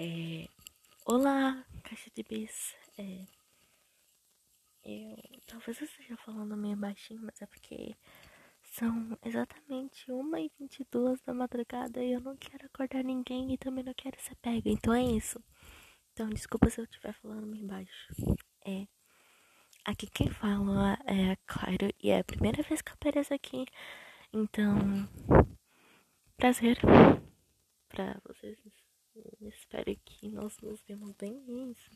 É... Olá, caixa de bis. É... Eu talvez eu esteja falando meio baixinho, mas é porque são exatamente 1h22 da madrugada e eu não quero acordar ninguém e também não quero ser pega. Então é isso. Então desculpa se eu estiver falando meio baixo. É. Aqui quem fala é a Clairo e é a primeira vez que eu apareço aqui. Então, prazer pra vocês. Espero que nós nos vemos bem isso.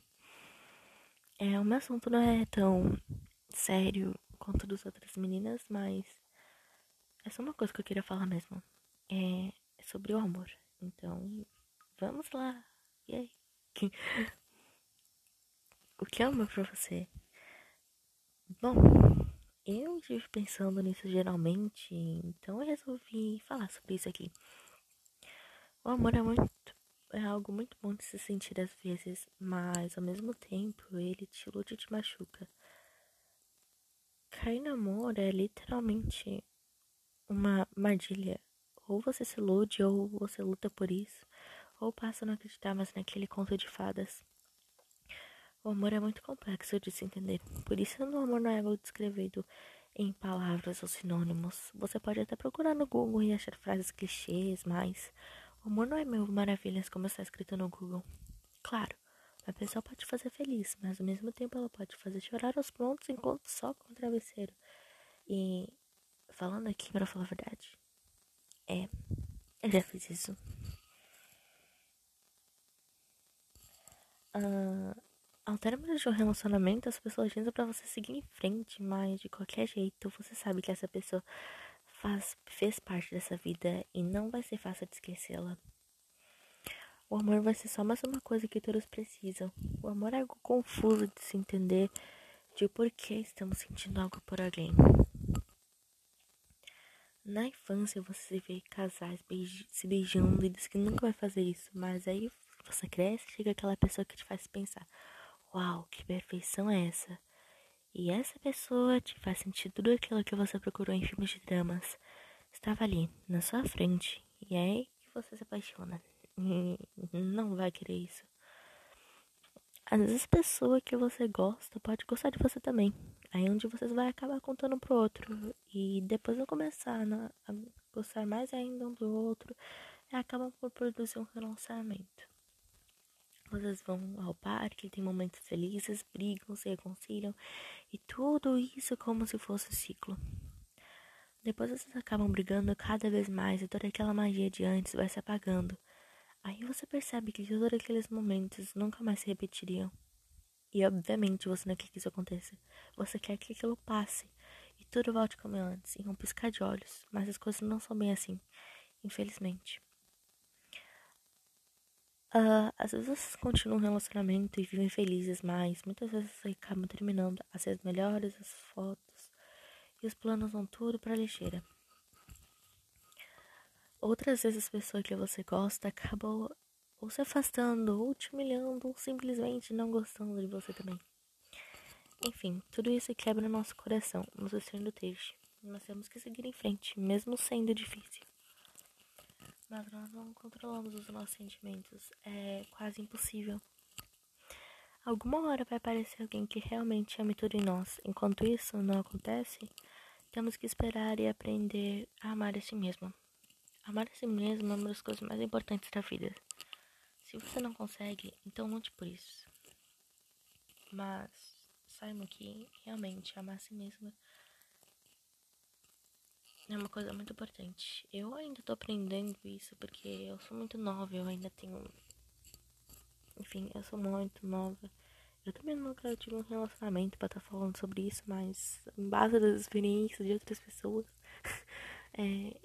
É, o meu assunto não é tão sério quanto dos outras meninas, mas é só uma coisa que eu queria falar mesmo. É sobre o amor. Então, vamos lá. E aí? o que é amor pra você? Bom, eu estive pensando nisso geralmente, então eu resolvi falar sobre isso aqui. O amor é muito é algo muito bom de se sentir às vezes, mas ao mesmo tempo ele te ilude e te machuca. Cair no amor é literalmente uma armadilha. Ou você se ilude, ou você luta por isso, ou passa a não acreditar mais naquele conto de fadas. O amor é muito complexo de se entender, por isso o amor não é algo descrevido em palavras ou sinônimos. Você pode até procurar no Google e achar frases clichês, mas o amor não é mil maravilhas como está escrito no Google. Claro, a pessoa pode fazer feliz, mas ao mesmo tempo ela pode fazer chorar aos prontos enquanto só com o travesseiro. E falando aqui para falar a verdade, é, eu já fiz isso. Uh, ao término de um relacionamento, as pessoas dizem para você seguir em frente, mas de qualquer jeito você sabe que essa pessoa faz, fez parte dessa vida e não vai ser fácil de esquecê-la. O amor vai ser só mais uma coisa que todos precisam. O amor é algo confuso de se entender de por que estamos sentindo algo por alguém. Na infância você vê casais se beijando e diz que nunca vai fazer isso, mas aí você cresce e chega aquela pessoa que te faz pensar: Uau, que perfeição é essa? E essa pessoa te faz sentir tudo aquilo que você procurou em filmes de dramas. Estava ali, na sua frente. E é aí que você se apaixona. Não vai querer isso. Às vezes a pessoa que você gosta pode gostar de você também. Aí é onde vocês vai acabar contando pro outro. E depois vão começar a gostar mais ainda um do outro. E acabam por produzir um relacionamento. Vocês vão ao parque, tem momentos felizes, brigam, se reconciliam e tudo isso como se fosse um ciclo. Depois vocês acabam brigando cada vez mais e toda aquela magia de antes vai se apagando. Aí você percebe que todos aqueles momentos nunca mais se repetiriam. E obviamente você não quer que isso aconteça. Você quer que aquilo passe e tudo volte como antes, em um piscar de olhos. Mas as coisas não são bem assim, infelizmente. Uh, às vezes vocês continuam um relacionamento e vivem felizes, mas muitas vezes acabam terminando as melhores, as fotos e os planos vão tudo pra lixeira. Outras vezes as pessoas que você gosta acabam ou se afastando, ou te humilhando, ou simplesmente não gostando de você também. Enfim, tudo isso quebra nosso coração, nos deixando triste. Nós temos que seguir em frente, mesmo sendo difícil mas nós não controlamos os nossos sentimentos. É quase impossível. Alguma hora vai aparecer alguém que realmente ame tudo em nós. Enquanto isso não acontece, temos que esperar e aprender a amar a si mesmo. Amar a si mesmo é uma das coisas mais importantes da vida. Se você não consegue, então lute por isso. Mas saiba que realmente amar a si mesmo é uma coisa muito importante. Eu ainda tô aprendendo isso porque eu sou muito nova, eu ainda tenho. Enfim, eu sou muito nova. Eu também nunca tive um relacionamento para estar tá falando sobre isso, mas em base das experiências de outras pessoas, é,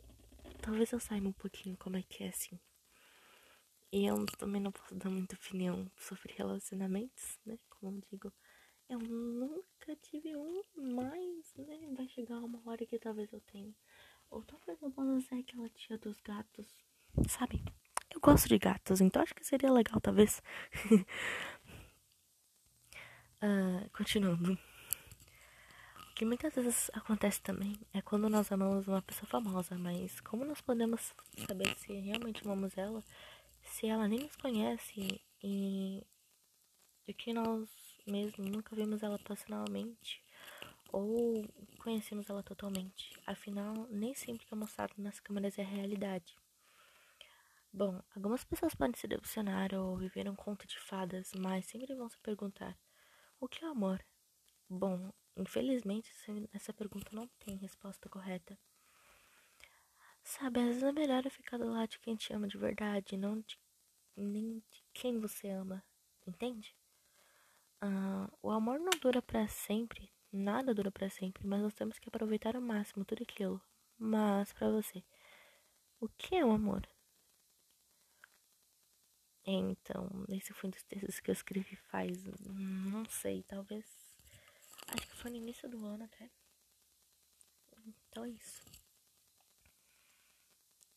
talvez eu saiba um pouquinho como é que é assim. E eu também não posso dar muita opinião sobre relacionamentos, né? Como eu digo, eu nunca tive um, mas, né? Vai chegar uma hora que talvez eu tenha. Ou talvez eu possa ser aquela tia dos gatos. Sabe? Eu gosto de gatos, então acho que seria legal, talvez. uh, continuando. O que muitas vezes acontece também é quando nós amamos uma pessoa famosa, mas como nós podemos saber se realmente amamos ela se ela nem nos conhece e do que nós mesmos nunca vimos ela personalmente ou conhecemos ela totalmente. Afinal, nem sempre que é mostrado nas câmeras é realidade. Bom, algumas pessoas podem se decepcionar ou viver um conto de fadas, mas sempre vão se perguntar: o que é amor? Bom, infelizmente essa pergunta não tem resposta correta. Sabe, às vezes é melhor ficar do lado de quem te ama de verdade, não de, nem de quem você ama, entende? Uh, o amor não dura para sempre, nada dura para sempre, mas nós temos que aproveitar ao máximo tudo aquilo. Mas para você, o que é o amor? Então, esse foi um dos textos que eu escrevi faz, não sei, talvez, acho que foi no início do ano até. Então é isso.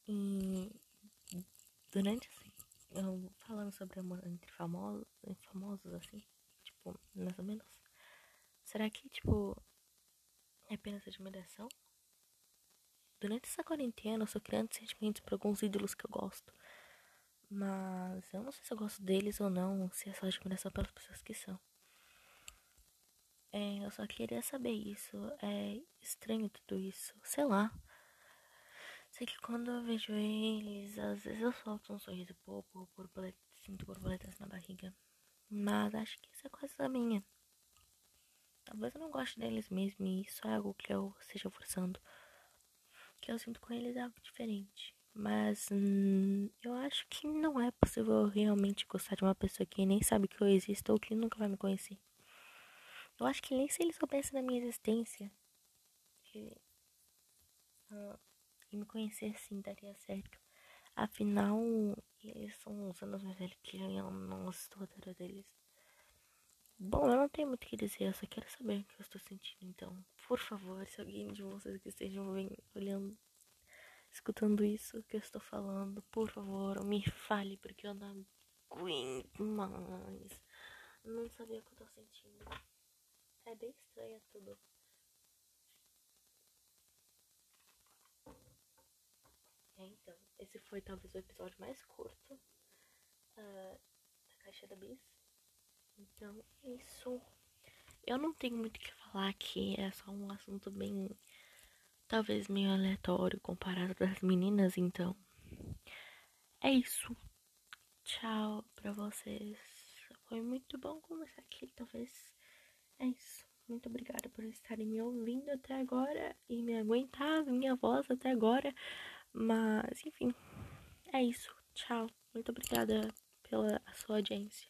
E durante assim, eu falando sobre amor entre famosos, famosos assim, tipo, mais ou menos. Será que, tipo, é apenas admiração? Durante essa quarentena eu sou criando sentimentos por alguns ídolos que eu gosto. Mas eu não sei se eu gosto deles ou não, se é só admiração pelas pessoas que são. É, eu só queria saber isso. É estranho tudo isso. Sei lá. Sei que quando eu vejo eles, às vezes eu solto um sorriso pouco, borboleta, sinto borboletas na barriga. Mas acho que isso é coisa minha. Talvez eu não goste deles mesmo e isso é algo que eu esteja forçando. Que eu sinto com eles é algo diferente. Mas hum, eu acho que não é possível realmente gostar de uma pessoa que nem sabe que eu existo ou que nunca vai me conhecer. Eu acho que nem se ele soubesse da minha existência e, uh, e me conhecer sim daria certo. Afinal, eles são uns anos mais velhos que eu e eu não atrás deles. Bom, eu não tenho muito o que dizer, eu só quero saber o que eu estou sentindo. Então, por favor, se alguém de vocês que estejam olhando escutando isso que eu estou falando, por favor, me fale, porque eu não aguento mais. Não sabia o que eu tô sentindo. É bem estranho tudo. É, então, esse foi talvez o episódio mais curto uh, da Caixa da Bis. Então, é isso. Eu não tenho muito o que falar aqui, é só um assunto bem talvez meio aleatório comparado das meninas, então. É isso. Tchau pra vocês. Foi muito bom conversar aqui, talvez. É isso. Muito obrigada por estarem me ouvindo até agora e me aguentar minha voz até agora. Mas, enfim, é isso. Tchau. Muito obrigada pela sua audiência.